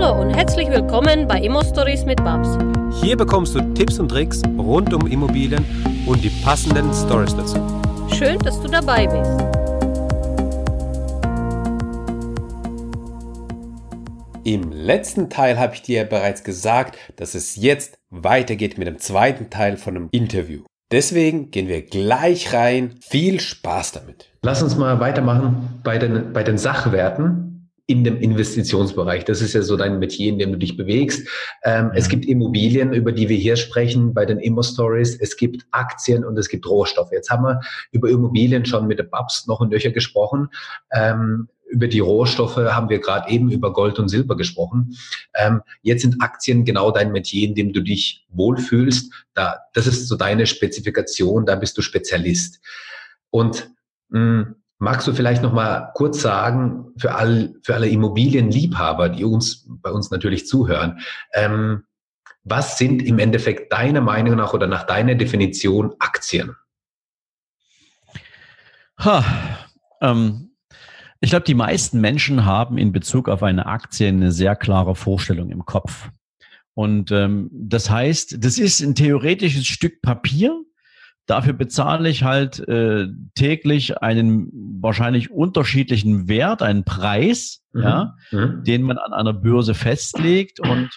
Hallo und herzlich willkommen bei Immo Stories mit Babs. Hier bekommst du Tipps und Tricks rund um Immobilien und die passenden Stories dazu. Schön, dass du dabei bist. Im letzten Teil habe ich dir bereits gesagt, dass es jetzt weitergeht mit dem zweiten Teil von einem Interview. Deswegen gehen wir gleich rein. Viel Spaß damit. Lass uns mal weitermachen bei den, bei den Sachwerten in dem Investitionsbereich. Das ist ja so dein Metier, in dem du dich bewegst. Ähm, ja. Es gibt Immobilien, über die wir hier sprechen, bei den Immo-Stories. Es gibt Aktien und es gibt Rohstoffe. Jetzt haben wir über Immobilien schon mit der Babs noch ein Löcher gesprochen. Ähm, über die Rohstoffe haben wir gerade eben über Gold und Silber gesprochen. Ähm, jetzt sind Aktien genau dein Metier, in dem du dich wohlfühlst. Da, das ist so deine Spezifikation, da bist du Spezialist. Und mh, mm, Magst du vielleicht noch mal kurz sagen für all, für alle Immobilienliebhaber, die uns bei uns natürlich zuhören, ähm, was sind im Endeffekt deiner Meinung nach oder nach deiner Definition Aktien? Ha, ähm, ich glaube, die meisten Menschen haben in Bezug auf eine Aktie eine sehr klare Vorstellung im Kopf. Und ähm, das heißt, das ist ein theoretisches Stück Papier, Dafür bezahle ich halt äh, täglich einen wahrscheinlich unterschiedlichen Wert, einen Preis, mhm. ja, mhm. den man an einer Börse festlegt und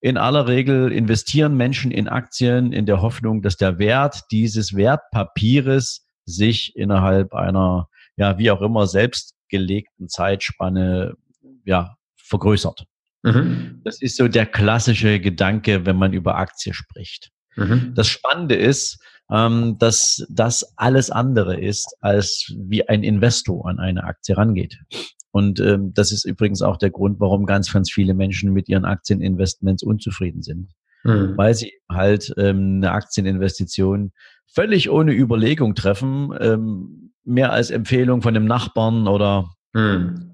in aller Regel investieren Menschen in Aktien in der Hoffnung, dass der Wert dieses Wertpapieres sich innerhalb einer, ja, wie auch immer, selbstgelegten Zeitspanne, ja, vergrößert. Mhm. Das ist so der klassische Gedanke, wenn man über Aktie spricht. Mhm. Das Spannende ist, ähm, dass das alles andere ist, als wie ein Investor an eine Aktie rangeht. Und ähm, das ist übrigens auch der Grund, warum ganz, ganz viele Menschen mit ihren Aktieninvestments unzufrieden sind. Mhm. Weil sie halt ähm, eine Aktieninvestition völlig ohne Überlegung treffen, ähm, mehr als Empfehlung von dem Nachbarn oder mhm.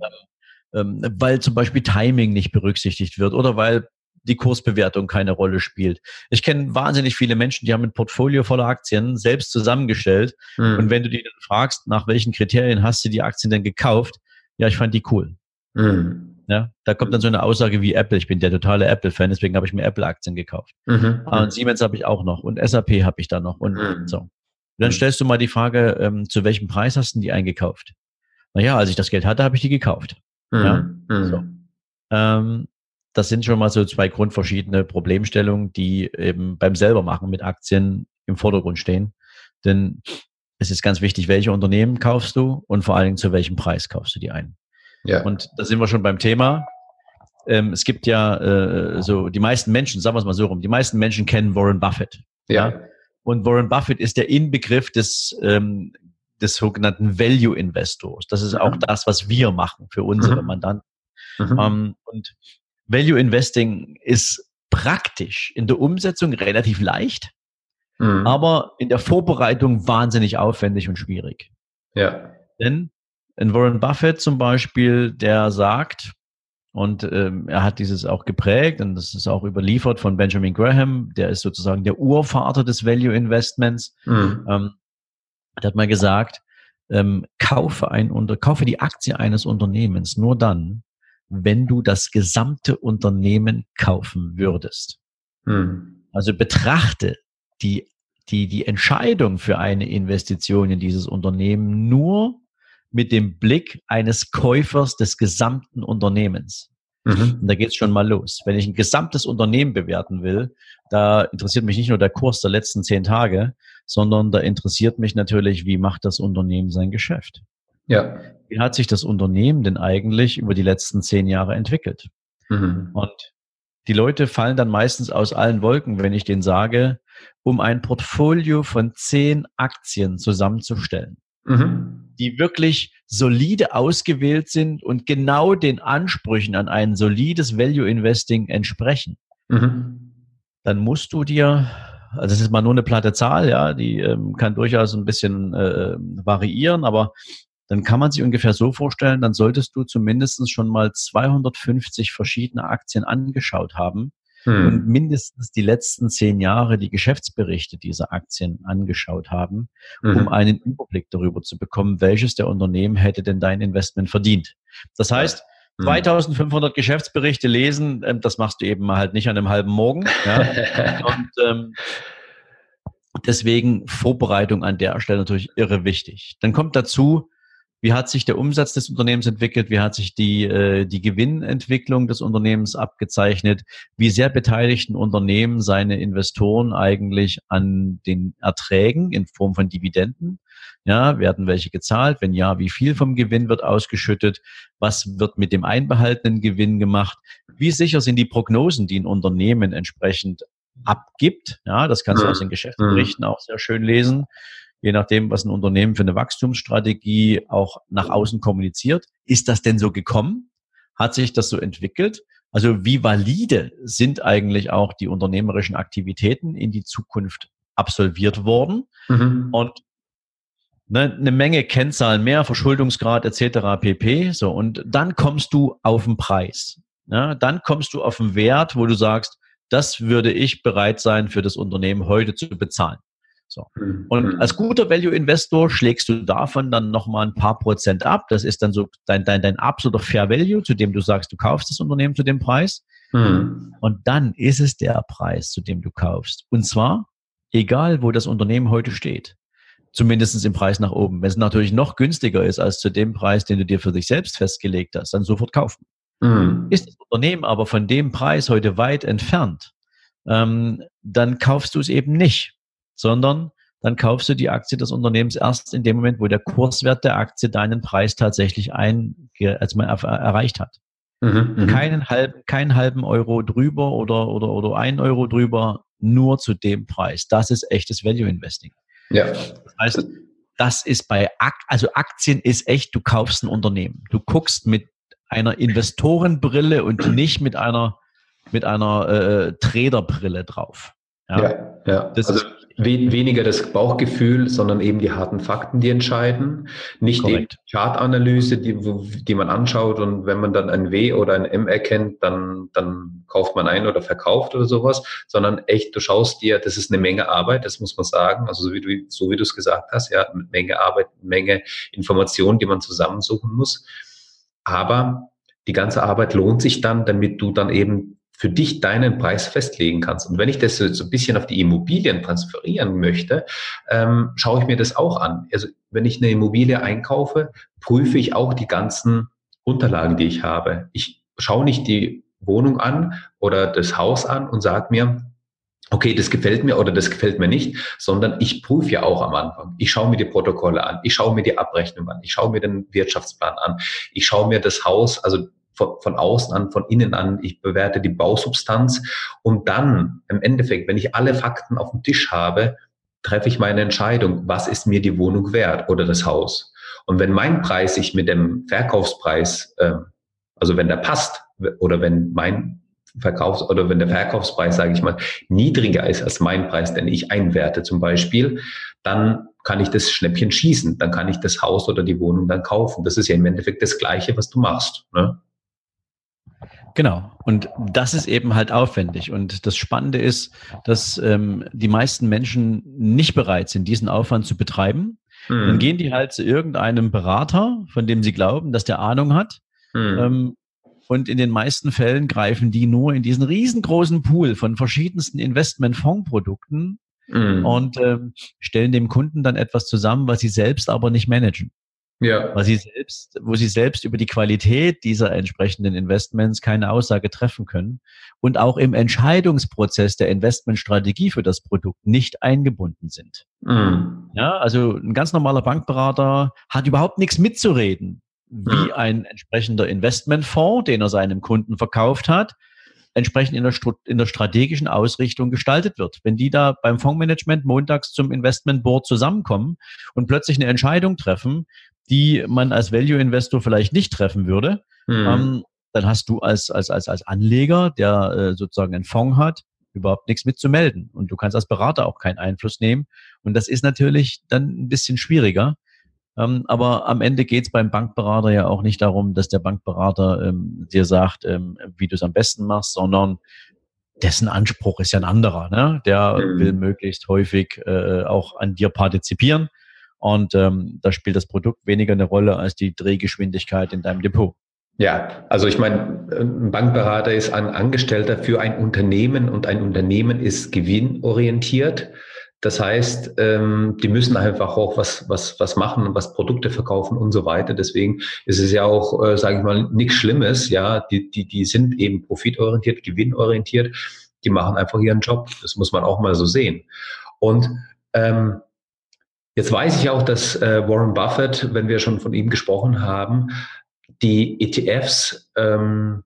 ähm, weil zum Beispiel Timing nicht berücksichtigt wird oder weil die Kursbewertung keine Rolle spielt. Ich kenne wahnsinnig viele Menschen, die haben ein Portfolio voller Aktien selbst zusammengestellt. Mhm. Und wenn du die dann fragst, nach welchen Kriterien hast du die Aktien denn gekauft? Ja, ich fand die cool. Mhm. Ja, da kommt dann so eine Aussage wie Apple. Ich bin der totale Apple-Fan, deswegen habe ich mir Apple-Aktien gekauft. Mhm. Ah, und Siemens habe ich auch noch und SAP habe ich da noch und mhm. so. Dann stellst du mal die Frage, ähm, zu welchem Preis hast du die eingekauft? Naja, als ich das Geld hatte, habe ich die gekauft. Ja, mhm. so. Ähm, das sind schon mal so zwei grundverschiedene Problemstellungen, die eben beim selbermachen mit Aktien im Vordergrund stehen. Denn es ist ganz wichtig, welche Unternehmen kaufst du und vor allen Dingen zu welchem Preis kaufst du die ein. Ja. Und da sind wir schon beim Thema. Ähm, es gibt ja äh, so die meisten Menschen, sagen wir es mal so rum, die meisten Menschen kennen Warren Buffett. Ja. ja? Und Warren Buffett ist der Inbegriff des ähm, des sogenannten Value Investors. Das ist auch mhm. das, was wir machen für unsere mhm. Mandanten. Mhm. Ähm, und Value Investing ist praktisch in der Umsetzung relativ leicht, mhm. aber in der Vorbereitung wahnsinnig aufwendig und schwierig. Ja. Denn in Warren Buffett zum Beispiel, der sagt, und ähm, er hat dieses auch geprägt und das ist auch überliefert von Benjamin Graham, der ist sozusagen der Urvater des Value Investments. Mhm. Ähm, der hat mal gesagt, ähm, kaufe ein unter, kaufe die Aktie eines Unternehmens nur dann, wenn du das gesamte Unternehmen kaufen würdest. Hm. Also betrachte die, die, die Entscheidung für eine Investition in dieses Unternehmen nur mit dem Blick eines Käufers des gesamten Unternehmens. Mhm. Und da geht's schon mal los. Wenn ich ein gesamtes Unternehmen bewerten will, da interessiert mich nicht nur der Kurs der letzten zehn Tage, sondern da interessiert mich natürlich, wie macht das Unternehmen sein Geschäft. Ja. Wie hat sich das Unternehmen denn eigentlich über die letzten zehn Jahre entwickelt? Mhm. Und die Leute fallen dann meistens aus allen Wolken, wenn ich denen sage, um ein Portfolio von zehn Aktien zusammenzustellen, mhm. die wirklich solide ausgewählt sind und genau den Ansprüchen an ein solides Value Investing entsprechen, mhm. dann musst du dir also das ist mal nur eine platte Zahl, ja, die ähm, kann durchaus ein bisschen äh, variieren, aber dann kann man sich ungefähr so vorstellen, dann solltest du zumindest schon mal 250 verschiedene Aktien angeschaut haben hm. und mindestens die letzten zehn Jahre die Geschäftsberichte dieser Aktien angeschaut haben, mhm. um einen Überblick darüber zu bekommen, welches der Unternehmen hätte denn dein Investment verdient. Das heißt, 2500 hm. Geschäftsberichte lesen, ähm, das machst du eben halt nicht an einem halben Morgen. Ja? Und ähm, deswegen Vorbereitung an der Stelle natürlich irre wichtig. Dann kommt dazu, wie hat sich der Umsatz des Unternehmens entwickelt? Wie hat sich die, äh, die Gewinnentwicklung des Unternehmens abgezeichnet? Wie sehr beteiligten Unternehmen seine Investoren eigentlich an den Erträgen in Form von Dividenden? Ja, werden welche gezahlt? Wenn ja, wie viel vom Gewinn wird ausgeschüttet? Was wird mit dem einbehaltenen Gewinn gemacht? Wie sicher sind die Prognosen, die ein Unternehmen entsprechend abgibt? Ja, das kannst du aus den Geschäftsberichten auch sehr schön lesen je nachdem, was ein Unternehmen für eine Wachstumsstrategie auch nach außen kommuniziert. Ist das denn so gekommen? Hat sich das so entwickelt? Also wie valide sind eigentlich auch die unternehmerischen Aktivitäten in die Zukunft absolviert worden? Mhm. Und ne, eine Menge Kennzahlen mehr, Verschuldungsgrad etc. pp. So und dann kommst du auf den Preis. Ja, dann kommst du auf den Wert, wo du sagst, das würde ich bereit sein, für das Unternehmen heute zu bezahlen. So. Mhm. Und mhm. als guter Value-Investor schlägst du davon dann nochmal ein paar Prozent ab. Das ist dann so dein, dein, dein absoluter Fair Value, zu dem du sagst, du kaufst das Unternehmen zu dem Preis. Mhm. Und dann ist es der Preis, zu dem du kaufst. Und zwar egal, wo das Unternehmen heute steht. Zumindest im Preis nach oben. Wenn es natürlich noch günstiger ist als zu dem Preis, den du dir für dich selbst festgelegt hast, dann sofort kaufen. Mhm. Ist das Unternehmen aber von dem Preis heute weit entfernt, ähm, dann kaufst du es eben nicht sondern dann kaufst du die Aktie des Unternehmens erst in dem Moment, wo der Kurswert der Aktie deinen Preis tatsächlich ein, als man erreicht hat. Mhm, mhm, keinen, halben, keinen halben Euro drüber oder, oder, oder ein Euro drüber, nur zu dem Preis. Das ist echtes Value Investing. Ja. Das heißt, das ist bei Ak also Aktien ist echt, du kaufst ein Unternehmen. Du guckst mit einer Investorenbrille und nicht mit einer mit einer äh, Traderbrille drauf. Ja, ja. ja. Das also ist weniger das Bauchgefühl, sondern eben die harten Fakten, die entscheiden. Nicht Korrekt. die Chartanalyse, die, die man anschaut und wenn man dann ein W oder ein M erkennt, dann, dann kauft man ein oder verkauft oder sowas, sondern echt, du schaust dir, das ist eine Menge Arbeit, das muss man sagen. Also so wie du, so wie du es gesagt hast, ja, eine Menge Arbeit, eine Menge Informationen, die man zusammensuchen muss. Aber die ganze Arbeit lohnt sich dann, damit du dann eben für dich deinen Preis festlegen kannst. Und wenn ich das so, so ein bisschen auf die Immobilien transferieren möchte, ähm, schaue ich mir das auch an. Also wenn ich eine Immobilie einkaufe, prüfe ich auch die ganzen Unterlagen, die ich habe. Ich schaue nicht die Wohnung an oder das Haus an und sage mir, okay, das gefällt mir oder das gefällt mir nicht, sondern ich prüfe ja auch am Anfang. Ich schaue mir die Protokolle an, ich schaue mir die Abrechnung an, ich schaue mir den Wirtschaftsplan an, ich schaue mir das Haus, also von, von außen an, von innen an. Ich bewerte die Bausubstanz. Und dann, im Endeffekt, wenn ich alle Fakten auf dem Tisch habe, treffe ich meine Entscheidung, was ist mir die Wohnung wert oder das Haus. Und wenn mein Preis sich mit dem Verkaufspreis, äh, also wenn der passt, oder wenn mein Verkaufs- oder wenn der Verkaufspreis, sage ich mal, niedriger ist als mein Preis, den ich einwerte zum Beispiel, dann kann ich das Schnäppchen schießen, dann kann ich das Haus oder die Wohnung dann kaufen. Das ist ja im Endeffekt das Gleiche, was du machst. Ne? Genau. Und das ist eben halt aufwendig. Und das Spannende ist, dass ähm, die meisten Menschen nicht bereit sind, diesen Aufwand zu betreiben. Mhm. Dann gehen die halt zu irgendeinem Berater, von dem sie glauben, dass der Ahnung hat. Mhm. Ähm, und in den meisten Fällen greifen die nur in diesen riesengroßen Pool von verschiedensten Investmentfondsprodukten mhm. und ähm, stellen dem Kunden dann etwas zusammen, was sie selbst aber nicht managen. Ja. Weil sie selbst, wo sie selbst über die Qualität dieser entsprechenden Investments keine Aussage treffen können und auch im Entscheidungsprozess der Investmentstrategie für das Produkt nicht eingebunden sind. Mhm. Ja, also ein ganz normaler Bankberater hat überhaupt nichts mitzureden, wie mhm. ein entsprechender Investmentfonds, den er seinem Kunden verkauft hat, entsprechend in der, in der strategischen Ausrichtung gestaltet wird. Wenn die da beim Fondsmanagement montags zum Investment Board zusammenkommen und plötzlich eine Entscheidung treffen, die man als Value Investor vielleicht nicht treffen würde, mhm. ähm, dann hast du als, als, als, als Anleger, der äh, sozusagen einen Fonds hat, überhaupt nichts mitzumelden. Und du kannst als Berater auch keinen Einfluss nehmen. Und das ist natürlich dann ein bisschen schwieriger. Ähm, aber am Ende geht es beim Bankberater ja auch nicht darum, dass der Bankberater ähm, dir sagt, ähm, wie du es am besten machst, sondern dessen Anspruch ist ja ein anderer. Ne? Der mhm. will möglichst häufig äh, auch an dir partizipieren und ähm, da spielt das Produkt weniger eine Rolle als die Drehgeschwindigkeit in deinem Depot. Ja, also ich meine, ein Bankberater ist ein Angestellter für ein Unternehmen und ein Unternehmen ist gewinnorientiert. Das heißt, ähm, die müssen einfach auch was, was, was machen, was Produkte verkaufen und so weiter. Deswegen ist es ja auch, äh, sage ich mal, nichts Schlimmes. Ja, die, die, die sind eben profitorientiert, gewinnorientiert. Die machen einfach ihren Job. Das muss man auch mal so sehen. Und ähm, jetzt weiß ich auch, dass äh, Warren Buffett, wenn wir schon von ihm gesprochen haben, die ETFs ähm,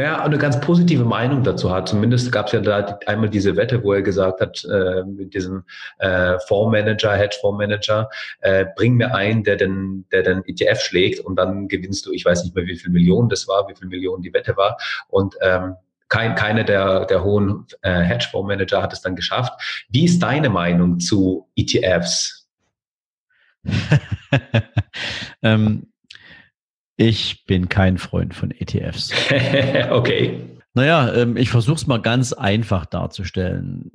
naja, eine ganz positive Meinung dazu hat. Zumindest gab es ja da einmal diese Wette, wo er gesagt hat, äh, mit diesem äh, Fondsmanager, Hedgefondsmanager, äh, bring mir einen, der den, der den ETF schlägt und dann gewinnst du, ich weiß nicht mehr, wie viel Millionen das war, wie viel Millionen die Wette war. Und ähm, kein, keine der, der hohen äh, Hedgefondsmanager hat es dann geschafft. Wie ist deine Meinung zu ETFs? ähm, ich bin kein Freund von ETFs. okay. Naja, ähm, ich versuche es mal ganz einfach darzustellen.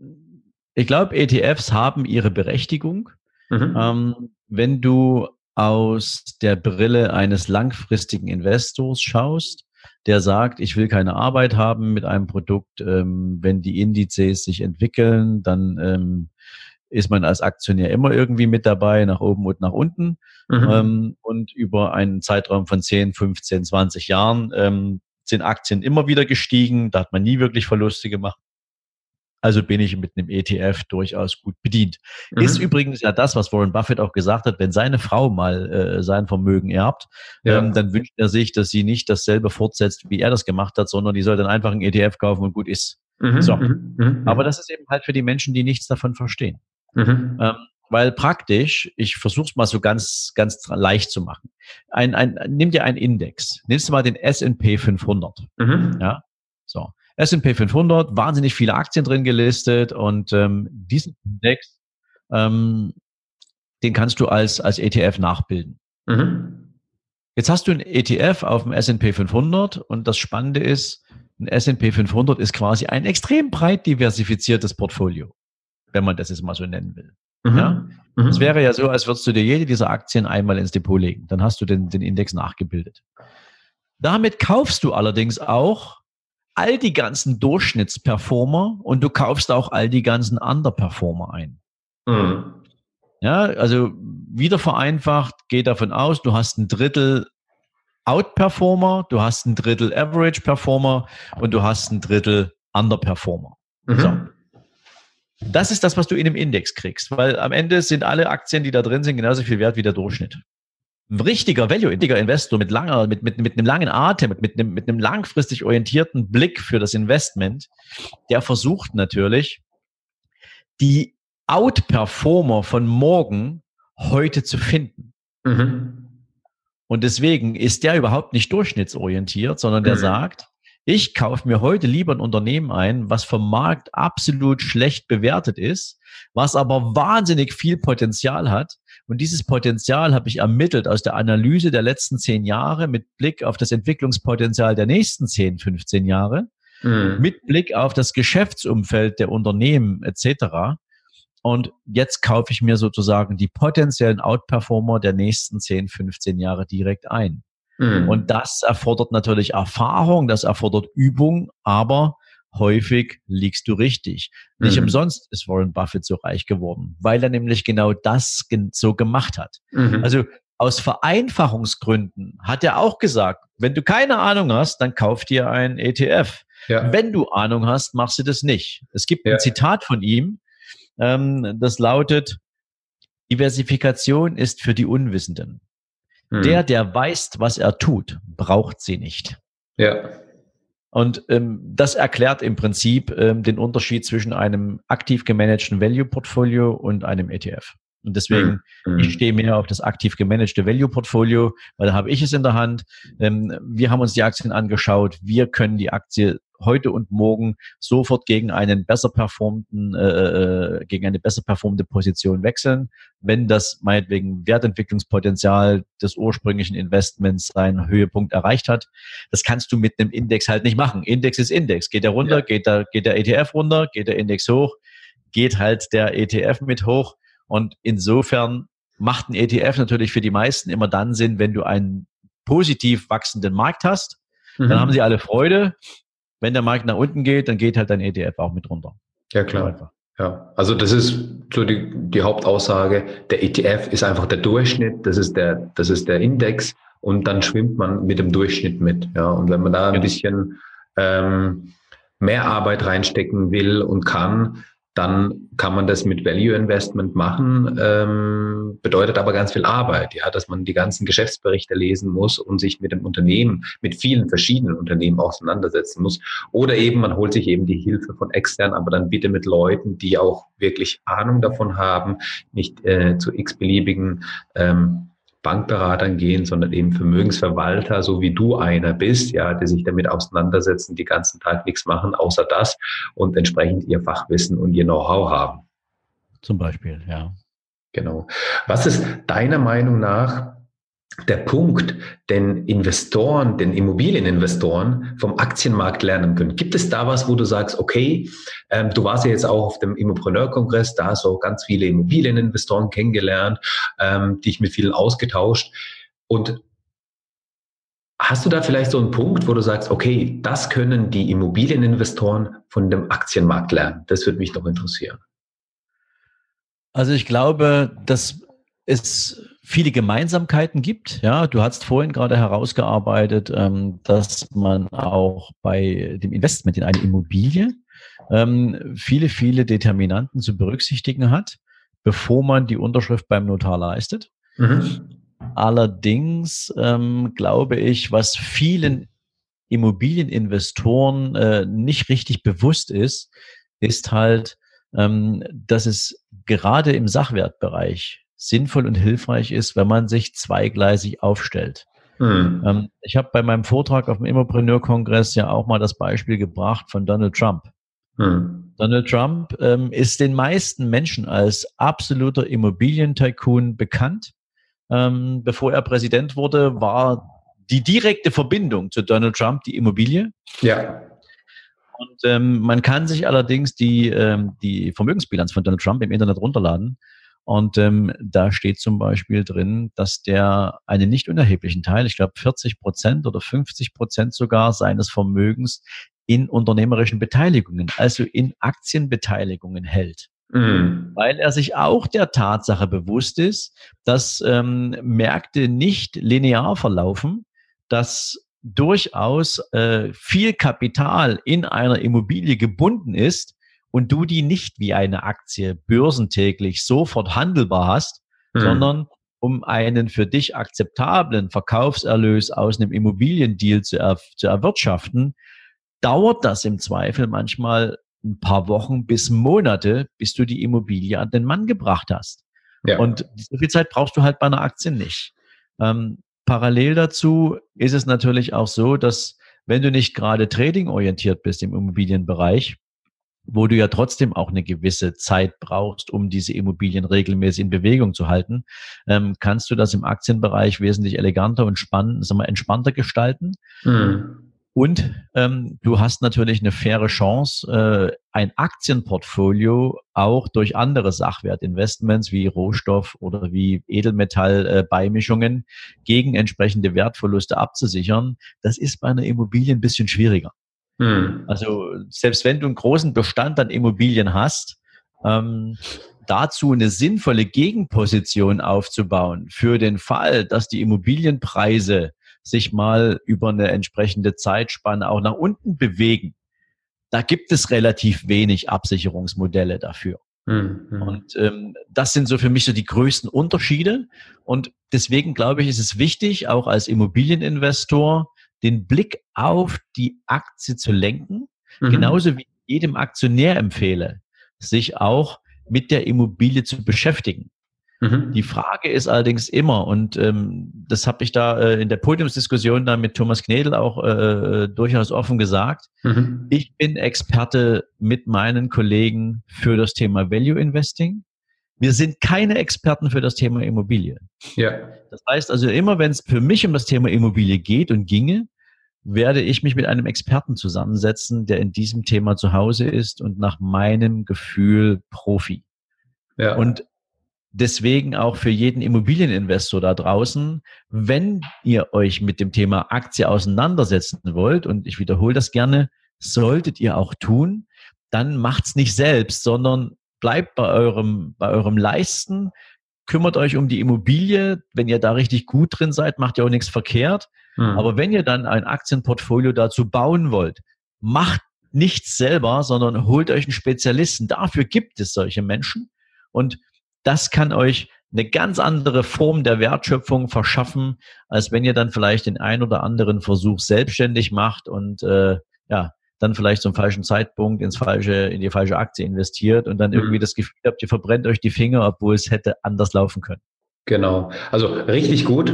Ich glaube, ETFs haben ihre Berechtigung. Mhm. Ähm, wenn du aus der Brille eines langfristigen Investors schaust, der sagt, ich will keine Arbeit haben mit einem Produkt, ähm, wenn die Indizes sich entwickeln, dann ähm, ist man als Aktionär immer irgendwie mit dabei, nach oben und nach unten. Mhm. Ähm, und über einen Zeitraum von 10, 15, 20 Jahren ähm, sind Aktien immer wieder gestiegen. Da hat man nie wirklich Verluste gemacht. Also bin ich mit einem ETF durchaus gut bedient. Mhm. Ist übrigens ja das, was Warren Buffett auch gesagt hat, wenn seine Frau mal äh, sein Vermögen erbt, ja. ähm, dann wünscht er sich, dass sie nicht dasselbe fortsetzt, wie er das gemacht hat, sondern die soll dann einfach einen ETF kaufen und gut ist. Mhm. So. Mhm. mhm. Aber das ist eben halt für die Menschen, die nichts davon verstehen. Mhm. Ähm, weil praktisch, ich versuche es mal so ganz, ganz leicht zu machen. Ein, ein, nimm dir einen Index. Nimmst du mal den S&P 500. Mhm. Ja, so. S&P 500, wahnsinnig viele Aktien drin gelistet und ähm, diesen Index, ähm, den kannst du als, als ETF nachbilden. Mhm. Jetzt hast du einen ETF auf dem S&P 500 und das Spannende ist, ein S&P 500 ist quasi ein extrem breit diversifiziertes Portfolio wenn man das jetzt mal so nennen will. Mhm. Ja? Mhm. Es wäre ja so, als würdest du dir jede dieser Aktien einmal ins Depot legen. Dann hast du den, den Index nachgebildet. Damit kaufst du allerdings auch all die ganzen Durchschnittsperformer und du kaufst auch all die ganzen Underperformer ein. Mhm. Ja, also wieder vereinfacht, geh davon aus, du hast ein Drittel Outperformer, du hast ein Drittel Average Performer und du hast ein Drittel Underperformer. Mhm. So. Das ist das, was du in einem Index kriegst, weil am Ende sind alle Aktien, die da drin sind, genauso viel wert wie der Durchschnitt. Ein richtiger Value-Indiger Investor mit langer, mit, mit, mit einem langen Atem, mit, mit, einem, mit einem langfristig orientierten Blick für das Investment, der versucht natürlich, die Outperformer von morgen heute zu finden. Mhm. Und deswegen ist der überhaupt nicht durchschnittsorientiert, sondern der mhm. sagt, ich kaufe mir heute lieber ein Unternehmen ein, was vom Markt absolut schlecht bewertet ist, was aber wahnsinnig viel Potenzial hat. Und dieses Potenzial habe ich ermittelt aus der Analyse der letzten zehn Jahre mit Blick auf das Entwicklungspotenzial der nächsten zehn, 15 Jahre, mhm. mit Blick auf das Geschäftsumfeld der Unternehmen etc. Und jetzt kaufe ich mir sozusagen die potenziellen Outperformer der nächsten 10, 15 Jahre direkt ein. Mhm. Und das erfordert natürlich Erfahrung, das erfordert Übung, aber häufig liegst du richtig. Nicht mhm. umsonst ist Warren Buffett so reich geworden, weil er nämlich genau das so gemacht hat. Mhm. Also aus Vereinfachungsgründen hat er auch gesagt, wenn du keine Ahnung hast, dann kauf dir ein ETF. Ja. Wenn du Ahnung hast, machst du das nicht. Es gibt ja. ein Zitat von ihm, ähm, das lautet, Diversifikation ist für die Unwissenden. Hm. Der, der weiß, was er tut, braucht sie nicht. Ja. Und ähm, das erklärt im Prinzip ähm, den Unterschied zwischen einem aktiv gemanagten Value-Portfolio und einem ETF. Und deswegen, mhm. ich stehe mehr auf das aktiv gemanagte Value-Portfolio, weil da habe ich es in der Hand. Ähm, wir haben uns die Aktien angeschaut. Wir können die Aktie heute und morgen sofort gegen einen besser performten, äh, äh, gegen eine besser performende Position wechseln, wenn das meinetwegen Wertentwicklungspotenzial des ursprünglichen Investments seinen Höhepunkt erreicht hat. Das kannst du mit einem Index halt nicht machen. Index ist Index. Geht der runter, ja. geht, der, geht der ETF runter, geht der Index hoch, geht halt der ETF mit hoch. Und insofern macht ein ETF natürlich für die meisten immer dann Sinn, wenn du einen positiv wachsenden Markt hast, Mhm. dann haben sie alle Freude. Wenn der Markt nach unten geht, dann geht halt dein ETF auch mit runter. Ja, klar. Ja, also das ist so die, die Hauptaussage. Der ETF ist einfach der Durchschnitt, das ist der, das ist der Index und dann schwimmt man mit dem Durchschnitt mit. Ja, und wenn man da ein Genau. bisschen ähm, mehr Arbeit reinstecken will und kann, dann kann man das mit Value Investment machen, ähm, bedeutet aber ganz viel Arbeit, ja, dass man die ganzen Geschäftsberichte lesen muss und sich mit dem Unternehmen, mit vielen verschiedenen Unternehmen auseinandersetzen muss. Oder eben, man holt sich eben die Hilfe von extern, aber dann bitte mit Leuten, die auch wirklich Ahnung davon haben, nicht äh, zu x-beliebigen ähm, Bankberatern gehen, sondern eben Vermögensverwalter, so wie du einer bist, ja, die sich damit auseinandersetzen, die ganzen Tag nichts machen, außer das und entsprechend ihr Fachwissen und ihr Know-how haben. Zum Beispiel, ja. Genau. Was ist deiner Meinung nach der Punkt, den Investoren, den Immobilieninvestoren vom Aktienmarkt lernen können? Gibt es da was, wo du sagst, okay, ähm, du warst ja jetzt auch auf dem Immopreneur-Kongress, da hast du auch ganz viele Immobilieninvestoren kennengelernt, ähm, dich mit vielen ausgetauscht und Hast du da vielleicht so einen Punkt, wo du sagst, okay, das können die Immobilieninvestoren von dem Aktienmarkt lernen? Das würde mich noch interessieren. Also ich glaube, dass es viele Gemeinsamkeiten gibt. Ja, du hast vorhin gerade herausgearbeitet, ähm, dass man auch bei dem Investment in eine Immobilie ähm, viele, viele Determinanten zu berücksichtigen hat, bevor man die Unterschrift beim Notar leistet. Mhm. Allerdings ähm, glaube ich, was vielen Immobilieninvestoren äh, nicht richtig bewusst ist, ist halt, dass es gerade im Sachwertbereich sinnvoll und hilfreich ist, wenn man sich zweigleisig aufstellt. Mhm. Ähm, ich habe bei meinem Vortrag auf dem Immopreneur-Kongress ja auch mal das Beispiel gebracht von Donald Trump. Mhm. Donald Trump ähm, ist den meisten Menschen als absoluter Immobilientycoon bekannt. Ähm, bevor er Präsident wurde, war die direkte Verbindung zu Donald Trump die Immobilie. Ja. Und ähm, man kann sich allerdings die, ähm, die Vermögensbilanz von Donald Trump im Internet runterladen. Und ähm, da steht zum Beispiel drin, dass der einen nicht unerheblichen Teil, ich glaube 40 Prozent oder 50 Prozent sogar seines Vermögens in unternehmerischen Beteiligungen, also in Aktienbeteiligungen hält Mhm. weil er sich auch der Tatsache bewusst ist, dass ähm, Märkte nicht linear verlaufen, dass durchaus äh, viel Kapital in einer Immobilie gebunden ist und du die nicht wie eine Aktie börsentäglich sofort handelbar hast, Mhm. sondern um einen für dich akzeptablen Verkaufserlös aus einem Immobiliendeal zu, er, zu erwirtschaften, dauert das im Zweifel manchmal ein paar Wochen bis Monate, bis du die Immobilie an den Mann gebracht hast. Ja. Und so viel Zeit brauchst du halt bei einer Aktie nicht. Ähm, parallel dazu ist es natürlich auch so, dass wenn du nicht gerade trading-orientiert bist im Immobilienbereich, wo du ja trotzdem auch eine gewisse Zeit brauchst, um diese Immobilien regelmäßig in Bewegung zu halten, ähm, kannst du das im Aktienbereich wesentlich eleganter und spannend, sagen wir, entspannter gestalten. Mhm. Und ähm, du hast natürlich eine faire Chance, äh, ein Aktienportfolio auch durch andere Sachwertinvestments wie Rohstoff oder wie Edelmetallbeimischungen äh, gegen entsprechende Wertverluste abzusichern. Das ist bei einer Immobilie ein bisschen schwieriger. Mhm. Also selbst wenn du einen großen Bestand an Immobilien hast, ähm, dazu eine sinnvolle Gegenposition aufzubauen für den Fall, dass die Immobilienpreise sich mal über eine entsprechende Zeitspanne auch nach unten bewegen. Da gibt es relativ wenig Absicherungsmodelle dafür. Mhm. Und ähm, das sind so für mich so die größten Unterschiede. Und deswegen glaube ich, ist es wichtig, auch als Immobilieninvestor den Blick auf die Aktie zu lenken, Mhm. genauso wie ich jedem Aktionär empfehle, sich auch mit der Immobilie zu beschäftigen. Mhm. Die Frage ist allerdings immer, und ähm, das habe ich da äh, in der Podiumsdiskussion da mit Thomas Knedel auch äh, durchaus offen gesagt, Mhm. ich bin Experte mit meinen Kollegen für das Thema Value Investing. Wir sind keine Experten für das Thema Immobilie. Ja. Das heißt also, immer wenn es für mich um das Thema Immobilie geht und ginge, werde ich mich mit einem Experten zusammensetzen, der in diesem Thema zu Hause ist und nach meinem Gefühl Profi. Ja. Und deswegen auch für jeden Immobilieninvestor da draußen, wenn ihr euch mit dem Thema Aktie auseinandersetzen wollt, und ich wiederhole das gerne, solltet ihr auch tun, dann macht's nicht selbst, sondern bleibt bei eurem, bei eurem Leisten, kümmert euch um die Immobilie. Wenn ihr da richtig gut drin seid, macht ihr auch nichts verkehrt. Hm. Aber wenn ihr dann ein Aktienportfolio dazu bauen wollt, macht nichts selber, sondern holt euch einen Spezialisten. Dafür gibt es solche Menschen. Und das kann euch eine ganz andere Form der Wertschöpfung verschaffen, als wenn ihr dann vielleicht den ein oder anderen Versuch selbstständig macht und äh, ja, dann vielleicht zum falschen Zeitpunkt ins falsche, in die falsche Aktie investiert und dann mhm. irgendwie das Gefühl habt, ihr verbrennt euch die Finger, obwohl es hätte anders laufen können. Genau. Also richtig gut.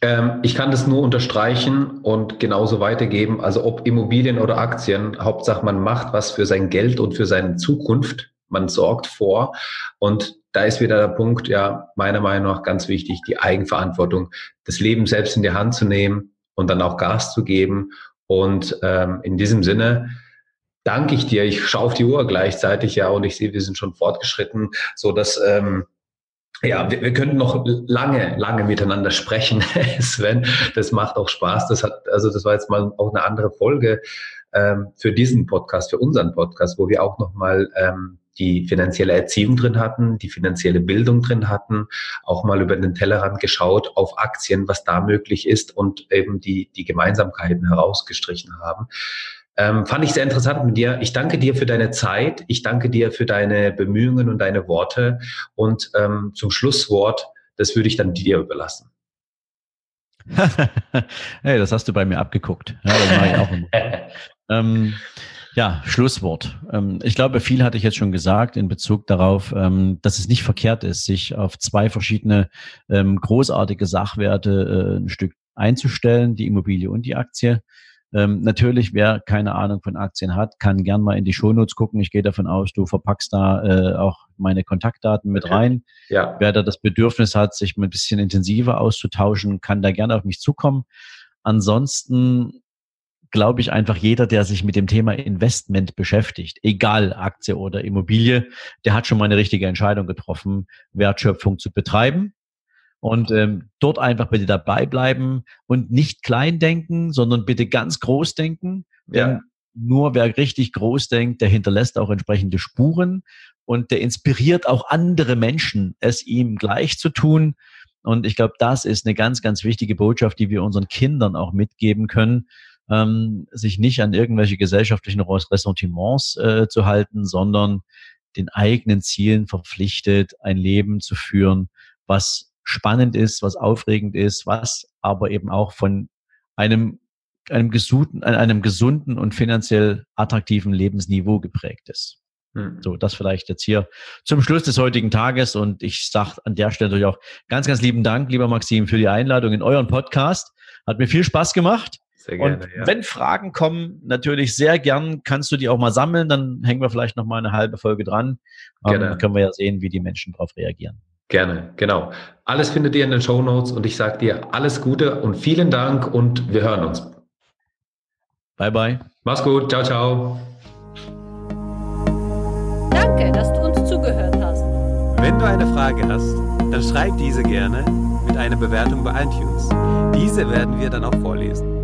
Ähm, ich kann das nur unterstreichen und genauso weitergeben. Also ob Immobilien oder Aktien, Hauptsache man macht was für sein Geld und für seine Zukunft. Man sorgt vor. Und da ist wieder der Punkt, ja, meiner Meinung nach ganz wichtig, die Eigenverantwortung, das Leben selbst in die Hand zu nehmen und dann auch Gas zu geben. Und ähm, in diesem Sinne danke ich dir. Ich schaue auf die Uhr gleichzeitig, ja, und ich sehe, wir sind schon fortgeschritten, so dass ähm, ja, wir, wir könnten noch lange, lange miteinander sprechen, Sven. Das macht auch Spaß. Das hat, also das war jetzt mal auch eine andere Folge ähm, für diesen Podcast, für unseren Podcast, wo wir auch nochmal ähm, die finanzielle Erziehung drin hatten, die finanzielle Bildung drin hatten, auch mal über den Tellerrand geschaut auf Aktien, was da möglich ist und eben die, die Gemeinsamkeiten herausgestrichen haben. Ähm, fand ich sehr interessant mit dir. Ich danke dir für deine Zeit. Ich danke dir für deine Bemühungen und deine Worte. Und ähm, zum Schlusswort, das würde ich dann dir überlassen. hey, das hast du bei mir abgeguckt. Ja, das mache ich ähm, ja, Schlusswort. Ähm, ich glaube, viel hatte ich jetzt schon gesagt in Bezug darauf, ähm, dass es nicht verkehrt ist, sich auf zwei verschiedene ähm, großartige Sachwerte äh, ein Stück einzustellen, die Immobilie und die Aktie. Ähm, natürlich, wer keine Ahnung von Aktien hat, kann gern mal in die Shownotes gucken. Ich gehe davon aus, du verpackst da äh, auch meine Kontaktdaten mit rein. Ja. Wer da das Bedürfnis hat, sich ein bisschen intensiver auszutauschen, kann da gerne auf mich zukommen. Ansonsten glaube ich einfach jeder, der sich mit dem Thema Investment beschäftigt, egal Aktie oder Immobilie, der hat schon mal eine richtige Entscheidung getroffen, Wertschöpfung zu betreiben und ähm, dort einfach bitte dabei bleiben und nicht klein denken, sondern bitte ganz groß denken. Ja. Denn nur wer richtig groß denkt, der hinterlässt auch entsprechende Spuren und der inspiriert auch andere Menschen, es ihm gleich zu tun. Und ich glaube, das ist eine ganz, ganz wichtige Botschaft, die wir unseren Kindern auch mitgeben können, ähm, sich nicht an irgendwelche gesellschaftlichen Ressentiments äh, zu halten, sondern den eigenen Zielen verpflichtet, ein Leben zu führen, was spannend ist, was aufregend ist, was aber eben auch von einem einem gesunden, einem gesunden und finanziell attraktiven Lebensniveau geprägt ist. Hm. So, das vielleicht jetzt hier zum Schluss des heutigen Tages. Und ich sage an der Stelle natürlich auch ganz, ganz lieben Dank, lieber Maxim, für die Einladung in euren Podcast. Hat mir viel Spaß gemacht. Sehr gerne, und ja. wenn Fragen kommen, natürlich sehr gern, kannst du die auch mal sammeln. Dann hängen wir vielleicht noch mal eine halbe Folge dran. Ähm, dann können wir ja sehen, wie die Menschen darauf reagieren. Gerne, genau. Alles findet ihr in den Show Notes und ich sage dir alles Gute und vielen Dank und wir hören uns. Bye, bye. Mach's gut. Ciao, ciao. Danke, dass du uns zugehört hast. Wenn du eine Frage hast, dann schreib diese gerne mit einer Bewertung bei iTunes. Diese werden wir dann auch vorlesen.